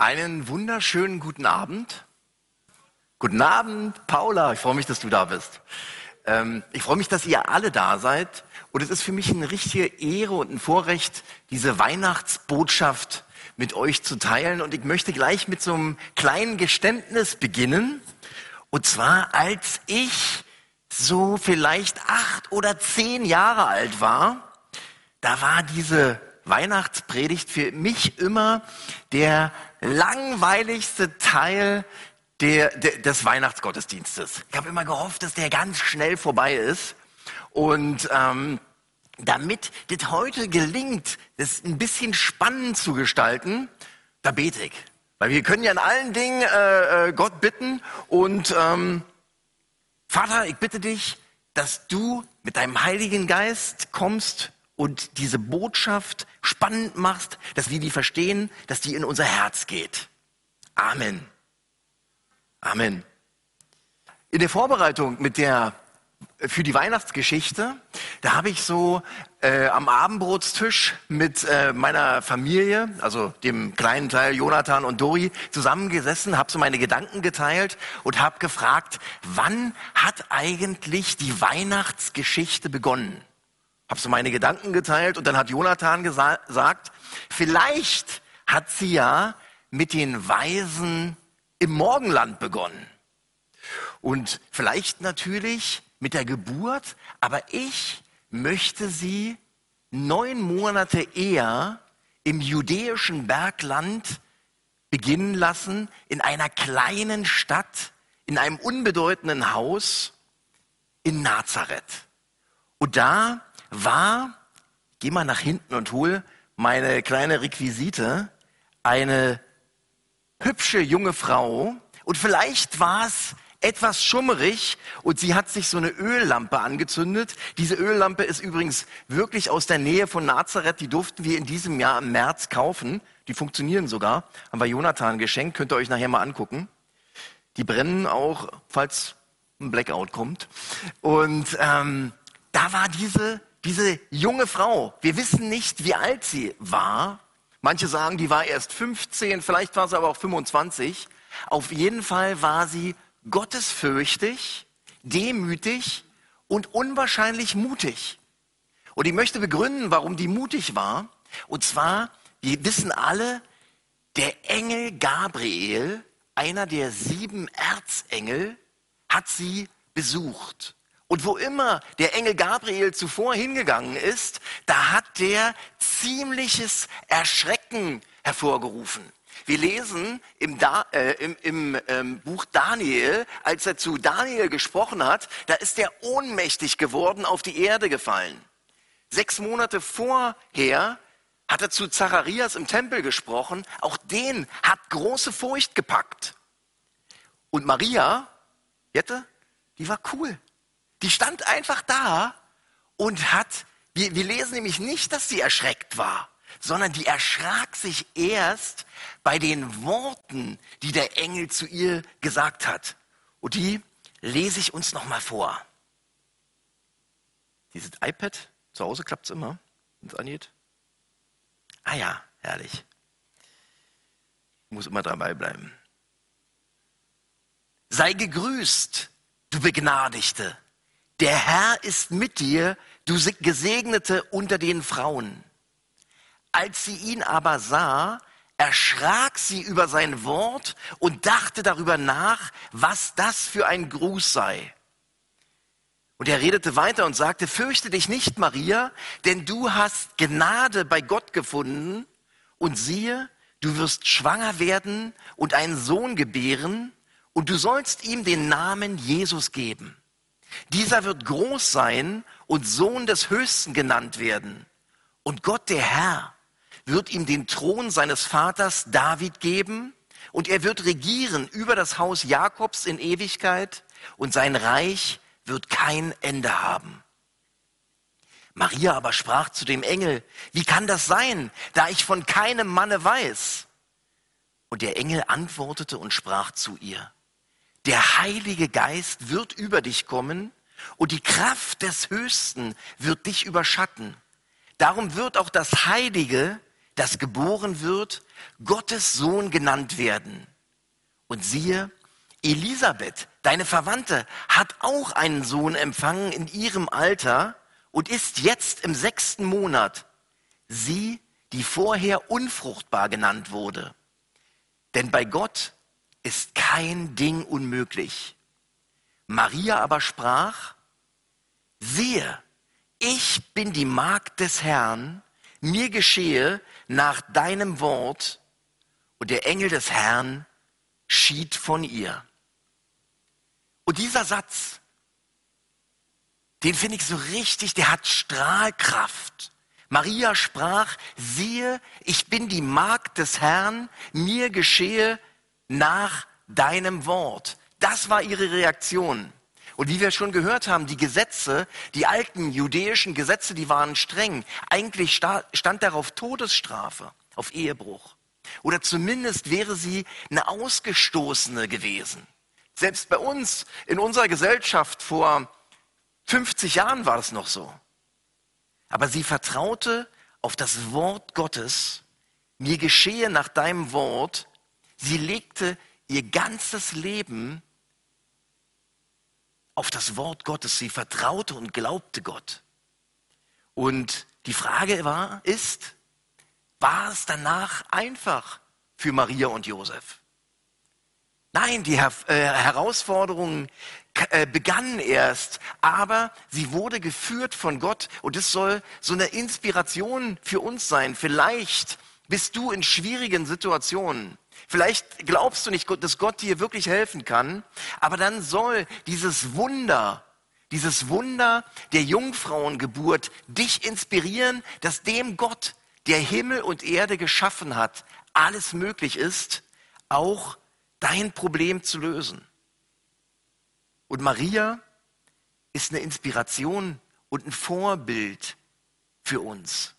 Einen wunderschönen guten Abend. Guten Abend, Paula. Ich freue mich, dass du da bist. Ähm, ich freue mich, dass ihr alle da seid. Und es ist für mich eine richtige Ehre und ein Vorrecht, diese Weihnachtsbotschaft mit euch zu teilen. Und ich möchte gleich mit so einem kleinen Geständnis beginnen. Und zwar, als ich so vielleicht acht oder zehn Jahre alt war, da war diese Weihnachtspredigt für mich immer der langweiligste Teil der, der, des Weihnachtsgottesdienstes. Ich habe immer gehofft, dass der ganz schnell vorbei ist. Und ähm, damit das heute gelingt, das ein bisschen spannend zu gestalten, da bete ich. Weil wir können ja in allen Dingen äh, äh, Gott bitten. Und ähm, Vater, ich bitte dich, dass du mit deinem Heiligen Geist kommst und diese Botschaft spannend machst, dass wir die verstehen, dass die in unser Herz geht. Amen. Amen. In der Vorbereitung mit der für die Weihnachtsgeschichte, da habe ich so äh, am Abendbrotstisch mit äh, meiner Familie, also dem kleinen Teil Jonathan und Dori, zusammengesessen, habe so meine Gedanken geteilt und habe gefragt, wann hat eigentlich die Weihnachtsgeschichte begonnen? Habe so meine Gedanken geteilt und dann hat Jonathan gesagt, vielleicht hat sie ja mit den Weisen im Morgenland begonnen. Und vielleicht natürlich mit der Geburt, aber ich möchte sie neun Monate eher im judäischen Bergland beginnen lassen, in einer kleinen Stadt, in einem unbedeutenden Haus in Nazareth. Und da war, geh mal nach hinten und hol meine kleine Requisite, eine hübsche junge Frau und vielleicht war es etwas schummerig und sie hat sich so eine Öllampe angezündet. Diese Öllampe ist übrigens wirklich aus der Nähe von Nazareth. Die durften wir in diesem Jahr im März kaufen. Die funktionieren sogar. Haben wir Jonathan geschenkt. Könnt ihr euch nachher mal angucken. Die brennen auch, falls ein Blackout kommt. Und ähm, da war diese diese junge Frau, wir wissen nicht, wie alt sie war. Manche sagen, die war erst 15, vielleicht war sie aber auch 25. Auf jeden Fall war sie gottesfürchtig, demütig und unwahrscheinlich mutig. Und ich möchte begründen, warum die mutig war. Und zwar, wir wissen alle, der Engel Gabriel, einer der sieben Erzengel, hat sie besucht. Und wo immer der Engel Gabriel zuvor hingegangen ist, da hat der ziemliches Erschrecken hervorgerufen. Wir lesen im, da äh, im, im ähm, Buch Daniel, als er zu Daniel gesprochen hat, da ist er ohnmächtig geworden, auf die Erde gefallen. Sechs Monate vorher hat er zu Zacharias im Tempel gesprochen. Auch den hat große Furcht gepackt. Und Maria, Jette, die war cool. Die stand einfach da und hat, wir, wir lesen nämlich nicht, dass sie erschreckt war, sondern die erschrak sich erst bei den Worten, die der Engel zu ihr gesagt hat. Und die lese ich uns nochmal vor. Dieses iPad, zu Hause klappt es immer, wenn es angeht. Ah ja, herrlich. Muss immer dabei bleiben. Sei gegrüßt, du Begnadigte, der Herr ist mit dir, du Gesegnete unter den Frauen. Als sie ihn aber sah, erschrak sie über sein Wort und dachte darüber nach, was das für ein Gruß sei. Und er redete weiter und sagte, fürchte dich nicht, Maria, denn du hast Gnade bei Gott gefunden und siehe, du wirst schwanger werden und einen Sohn gebären und du sollst ihm den Namen Jesus geben. Dieser wird groß sein und Sohn des Höchsten genannt werden. Und Gott, der Herr, wird ihm den Thron seines Vaters David geben und er wird regieren über das Haus Jakobs in Ewigkeit und sein Reich wird kein Ende haben. Maria aber sprach zu dem Engel, wie kann das sein, da ich von keinem Manne weiß? Und der Engel antwortete und sprach zu ihr, der Heilige Geist wird über dich kommen und die Kraft des Höchsten wird dich überschatten. Darum wird auch das Heilige, das geboren wird, Gottes Sohn genannt werden. Und siehe, Elisabeth, deine Verwandte, hat auch einen Sohn empfangen in ihrem Alter und ist jetzt im sechsten Monat. Sie, die vorher unfruchtbar genannt wurde. Denn bei Gott ist kein Ding unmöglich. Maria aber sprach, siehe, ich bin die Magd des Herrn, mir geschehe nach deinem Wort. Und der Engel des Herrn schied von ihr. Und dieser Satz, den finde ich so richtig, der hat Strahlkraft. Maria sprach, siehe, ich bin die Magd des Herrn, mir geschehe nach deinem Wort. Das war ihre Reaktion. Und wie wir schon gehört haben, die Gesetze, die alten judäischen Gesetze, die waren streng. Eigentlich stand darauf Todesstrafe, auf Ehebruch. Oder zumindest wäre sie eine Ausgestoßene gewesen. Selbst bei uns, in unserer Gesellschaft vor 50 Jahren war es noch so. Aber sie vertraute auf das Wort Gottes. Mir geschehe nach deinem Wort. Sie legte ihr ganzes Leben auf das Wort Gottes. Sie vertraute und glaubte Gott. Und die Frage war, ist, war es danach einfach für Maria und Josef? Nein, die Her äh, Herausforderungen äh, begannen erst, aber sie wurde geführt von Gott und es soll so eine Inspiration für uns sein. Vielleicht bist du in schwierigen Situationen Vielleicht glaubst du nicht, dass Gott dir wirklich helfen kann, aber dann soll dieses Wunder, dieses Wunder der Jungfrauengeburt dich inspirieren, dass dem Gott, der Himmel und Erde geschaffen hat, alles möglich ist, auch dein Problem zu lösen. Und Maria ist eine Inspiration und ein Vorbild für uns.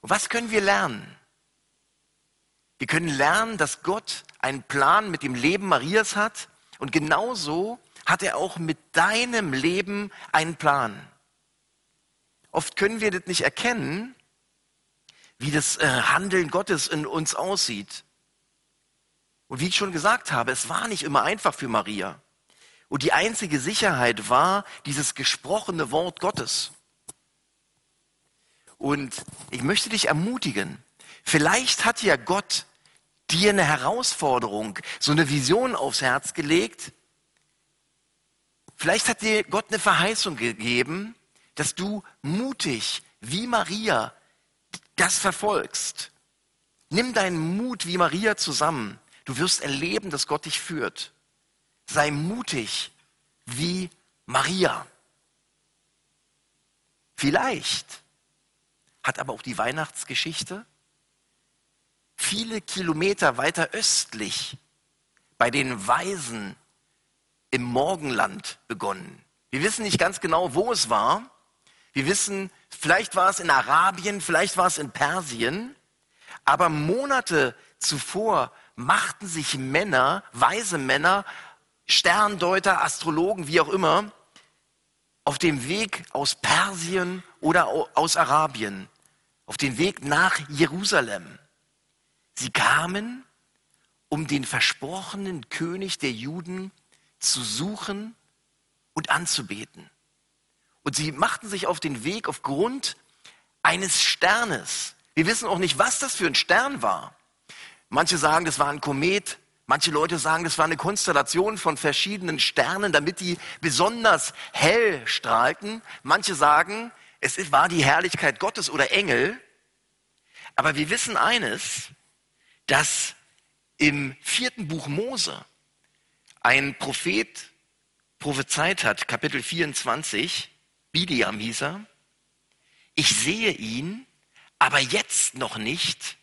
Und was können wir lernen? Wir können lernen, dass Gott einen Plan mit dem Leben Marias hat und genauso hat er auch mit deinem Leben einen Plan. Oft können wir das nicht erkennen, wie das äh, Handeln Gottes in uns aussieht. Und wie ich schon gesagt habe, es war nicht immer einfach für Maria. Und die einzige Sicherheit war dieses gesprochene Wort Gottes. Und ich möchte dich ermutigen, vielleicht hat ja Gott dir eine Herausforderung, so eine Vision aufs Herz gelegt. Vielleicht hat dir Gott eine Verheißung gegeben, dass du mutig wie Maria das verfolgst. Nimm deinen Mut wie Maria zusammen. Du wirst erleben, dass Gott dich führt. Sei mutig wie Maria. Vielleicht hat aber auch die Weihnachtsgeschichte viele Kilometer weiter östlich bei den Weisen im Morgenland begonnen. Wir wissen nicht ganz genau, wo es war. Wir wissen, vielleicht war es in Arabien, vielleicht war es in Persien. Aber Monate zuvor machten sich Männer, weise Männer, Sterndeuter, Astrologen, wie auch immer, auf dem Weg aus Persien oder aus Arabien, auf den Weg nach Jerusalem. Sie kamen, um den versprochenen König der Juden zu suchen und anzubeten. Und sie machten sich auf den Weg aufgrund eines Sternes. Wir wissen auch nicht, was das für ein Stern war. Manche sagen, das war ein Komet. Manche Leute sagen, das war eine Konstellation von verschiedenen Sternen, damit die besonders hell strahlten. Manche sagen, es war die Herrlichkeit Gottes oder Engel. Aber wir wissen eines, dass im vierten Buch Mose ein Prophet prophezeit hat, Kapitel 24, Bidiam hieß er, ich sehe ihn, aber jetzt noch nicht.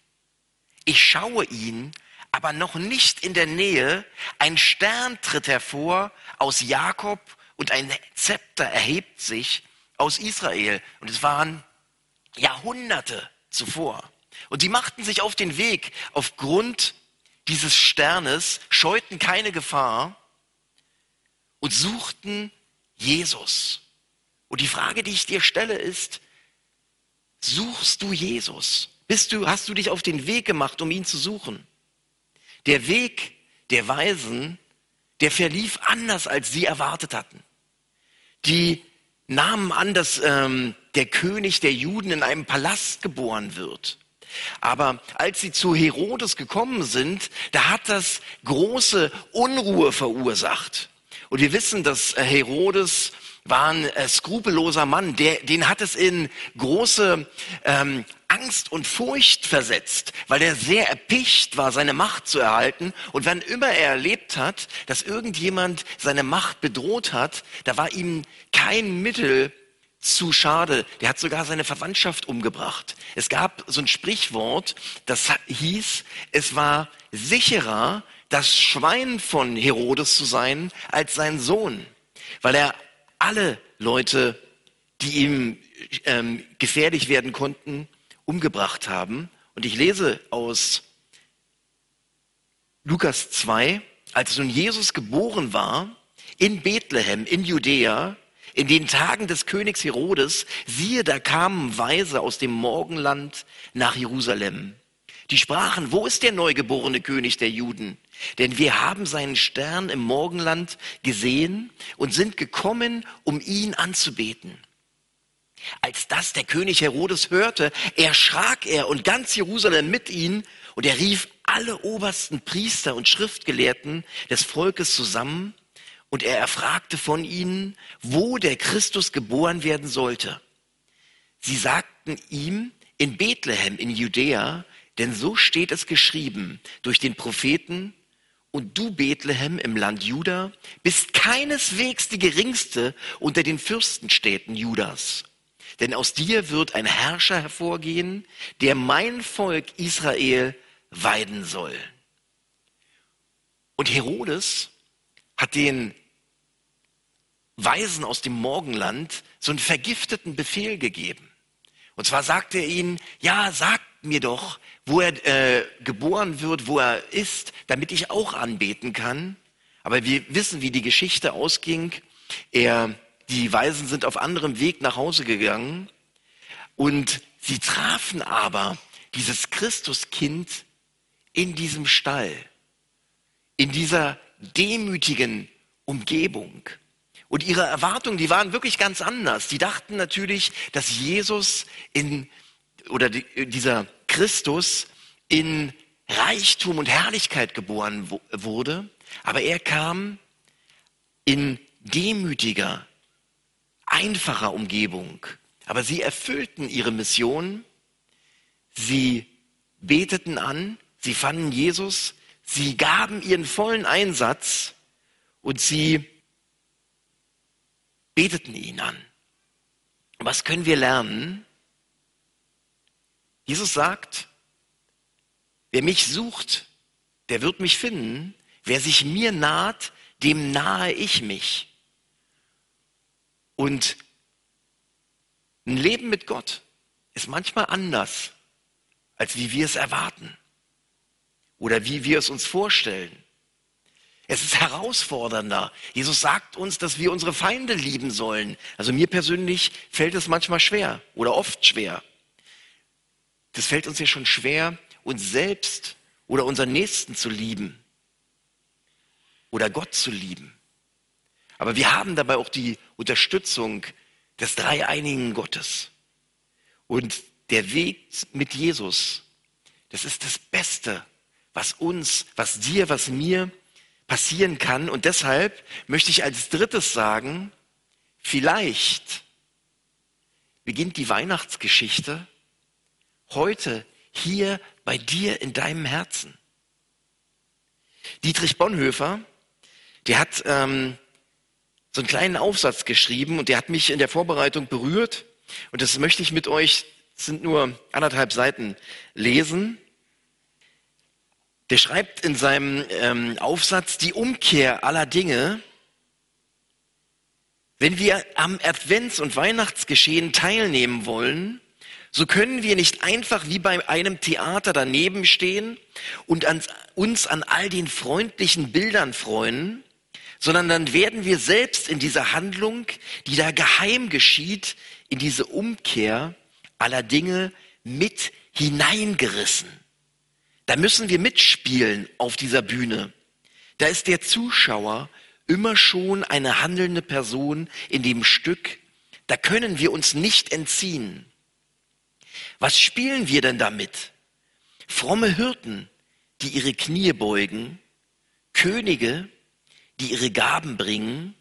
Ich schaue ihn, aber noch nicht in der Nähe. Ein Stern tritt hervor aus Jakob und ein Zepter erhebt sich aus Israel. Und es waren Jahrhunderte zuvor. Und sie machten sich auf den Weg aufgrund dieses Sternes, scheuten keine Gefahr und suchten Jesus. Und die Frage, die ich dir stelle, ist, suchst du Jesus? Bist du, hast du dich auf den Weg gemacht, um ihn zu suchen? Der Weg der Weisen, der verlief anders, als sie erwartet hatten. Die nahmen an, dass ähm, der König der Juden in einem Palast geboren wird. Aber als sie zu Herodes gekommen sind, da hat das große Unruhe verursacht. Und wir wissen, dass äh, Herodes war ein äh, skrupelloser Mann, der, den hat es in große ähm, Angst und Furcht versetzt, weil er sehr erpicht war, seine Macht zu erhalten. Und wann immer er erlebt hat, dass irgendjemand seine Macht bedroht hat, da war ihm kein Mittel zu schade. Der hat sogar seine Verwandtschaft umgebracht. Es gab so ein Sprichwort, das hieß, es war sicherer, das Schwein von Herodes zu sein, als sein Sohn, weil er alle Leute, die ihm ähm, gefährlich werden konnten, umgebracht haben. Und ich lese aus Lukas 2, als nun Jesus geboren war, in Bethlehem, in Judäa, in den Tagen des Königs Herodes, siehe, da kamen Weise aus dem Morgenland nach Jerusalem. Die sprachen, wo ist der neugeborene König der Juden? Denn wir haben seinen Stern im Morgenland gesehen und sind gekommen, um ihn anzubeten. Als das der König Herodes hörte, erschrak er und ganz Jerusalem mit ihm und er rief alle obersten Priester und Schriftgelehrten des Volkes zusammen und er erfragte von ihnen, wo der Christus geboren werden sollte. Sie sagten ihm, in Bethlehem in Judäa, denn so steht es geschrieben durch den Propheten, und du, Bethlehem im Land Juda, bist keineswegs die geringste unter den Fürstenstädten Judas. Denn aus dir wird ein Herrscher hervorgehen, der mein Volk Israel weiden soll. Und Herodes hat den Weisen aus dem Morgenland so einen vergifteten Befehl gegeben. Und zwar sagte er ihnen, ja, sagt mir doch, wo er äh, geboren wird, wo er ist, damit ich auch anbeten kann. Aber wir wissen, wie die Geschichte ausging. Er, die Weisen sind auf anderem Weg nach Hause gegangen und sie trafen aber dieses Christuskind in diesem Stall, in dieser demütigen Umgebung. Und ihre Erwartungen, die waren wirklich ganz anders. Die dachten natürlich, dass Jesus in, oder die, dieser Christus in Reichtum und Herrlichkeit geboren wurde, aber er kam in demütiger, einfacher Umgebung. Aber sie erfüllten ihre Mission, sie beteten an, sie fanden Jesus, sie gaben ihren vollen Einsatz. Und sie beteten ihn an. Was können wir lernen? Jesus sagt, wer mich sucht, der wird mich finden. Wer sich mir naht, dem nahe ich mich. Und ein Leben mit Gott ist manchmal anders, als wie wir es erwarten oder wie wir es uns vorstellen. Es ist herausfordernder. Jesus sagt uns, dass wir unsere Feinde lieben sollen. Also mir persönlich fällt es manchmal schwer oder oft schwer. Das fällt uns ja schon schwer, uns selbst oder unseren Nächsten zu lieben oder Gott zu lieben. Aber wir haben dabei auch die Unterstützung des dreieinigen Gottes. Und der Weg mit Jesus, das ist das Beste, was uns, was dir, was mir passieren kann. Und deshalb möchte ich als drittes sagen, vielleicht beginnt die Weihnachtsgeschichte heute hier bei dir in deinem Herzen. Dietrich Bonhoeffer, der hat ähm, so einen kleinen Aufsatz geschrieben und der hat mich in der Vorbereitung berührt. Und das möchte ich mit euch, sind nur anderthalb Seiten, lesen. Der schreibt in seinem ähm, Aufsatz die Umkehr aller Dinge. Wenn wir am Advents- und Weihnachtsgeschehen teilnehmen wollen, so können wir nicht einfach wie bei einem Theater daneben stehen und an, uns an all den freundlichen Bildern freuen, sondern dann werden wir selbst in dieser Handlung, die da geheim geschieht, in diese Umkehr aller Dinge mit hineingerissen. Da müssen wir mitspielen auf dieser Bühne. Da ist der Zuschauer immer schon eine handelnde Person in dem Stück. Da können wir uns nicht entziehen. Was spielen wir denn damit? Fromme Hirten, die ihre Knie beugen, Könige, die ihre Gaben bringen.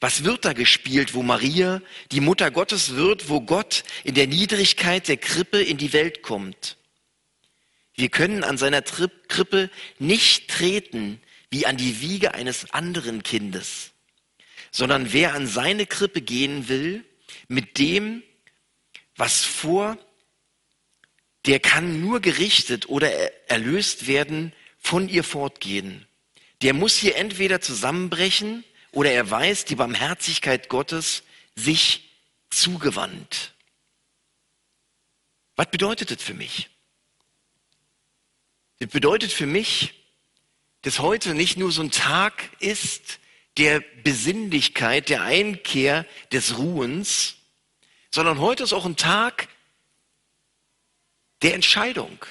Was wird da gespielt, wo Maria die Mutter Gottes wird, wo Gott in der Niedrigkeit der Krippe in die Welt kommt? Wir können an seiner Krippe nicht treten wie an die Wiege eines anderen Kindes, sondern wer an seine Krippe gehen will, mit dem, was vor, der kann nur gerichtet oder erlöst werden, von ihr fortgehen. Der muss hier entweder zusammenbrechen oder er weiß die Barmherzigkeit Gottes sich zugewandt. Was bedeutet das für mich? Das bedeutet für mich, dass heute nicht nur so ein Tag ist der Besinnlichkeit, der Einkehr des Ruhens, sondern heute ist auch ein Tag der Entscheidung.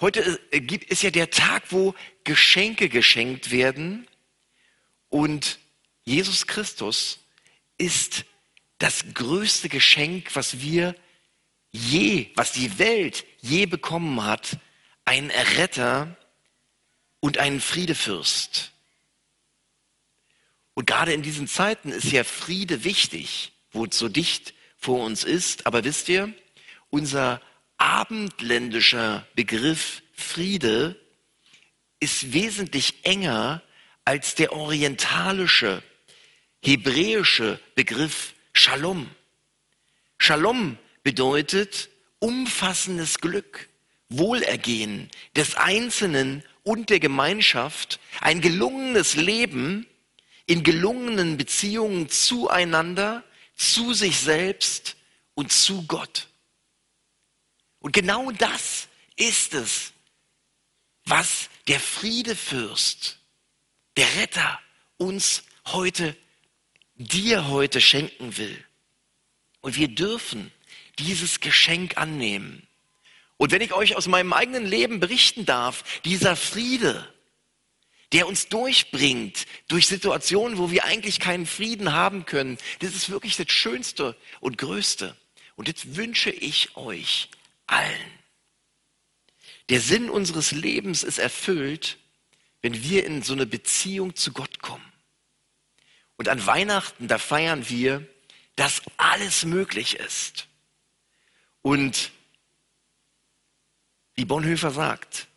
Heute ist ja der Tag, wo Geschenke geschenkt werden und Jesus Christus ist das größte Geschenk, was wir je, was die Welt je bekommen hat, ein Erretter und einen Friedefürst. Und gerade in diesen Zeiten ist ja Friede wichtig, wo es so dicht vor uns ist. Aber wisst ihr, unser abendländischer Begriff Friede ist wesentlich enger als der orientalische, hebräische Begriff Shalom. Shalom bedeutet umfassendes Glück, Wohlergehen des Einzelnen und der Gemeinschaft, ein gelungenes Leben in gelungenen Beziehungen zueinander, zu sich selbst und zu Gott. Und genau das ist es, was der Friedefürst, der Retter uns heute, dir heute schenken will. Und wir dürfen dieses Geschenk annehmen. Und wenn ich euch aus meinem eigenen Leben berichten darf, dieser Friede, der uns durchbringt durch Situationen, wo wir eigentlich keinen Frieden haben können, das ist wirklich das Schönste und Größte. Und jetzt wünsche ich euch allen. Der Sinn unseres Lebens ist erfüllt, wenn wir in so eine Beziehung zu Gott kommen. Und an Weihnachten, da feiern wir, dass alles möglich ist. Und wie Bonhoeffer sagt,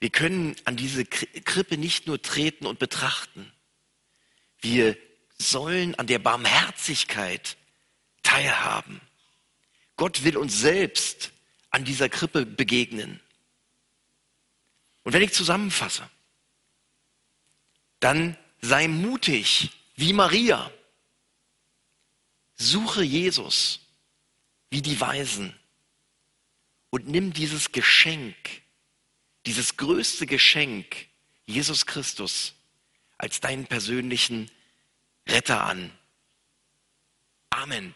wir können an diese Krippe nicht nur treten und betrachten. Wir sollen an der Barmherzigkeit teilhaben. Gott will uns selbst an dieser Krippe begegnen. Und wenn ich zusammenfasse, dann sei mutig wie Maria. Suche Jesus wie die Weisen und nimm dieses Geschenk, dieses größte Geschenk, Jesus Christus, als deinen persönlichen Retter an. Amen.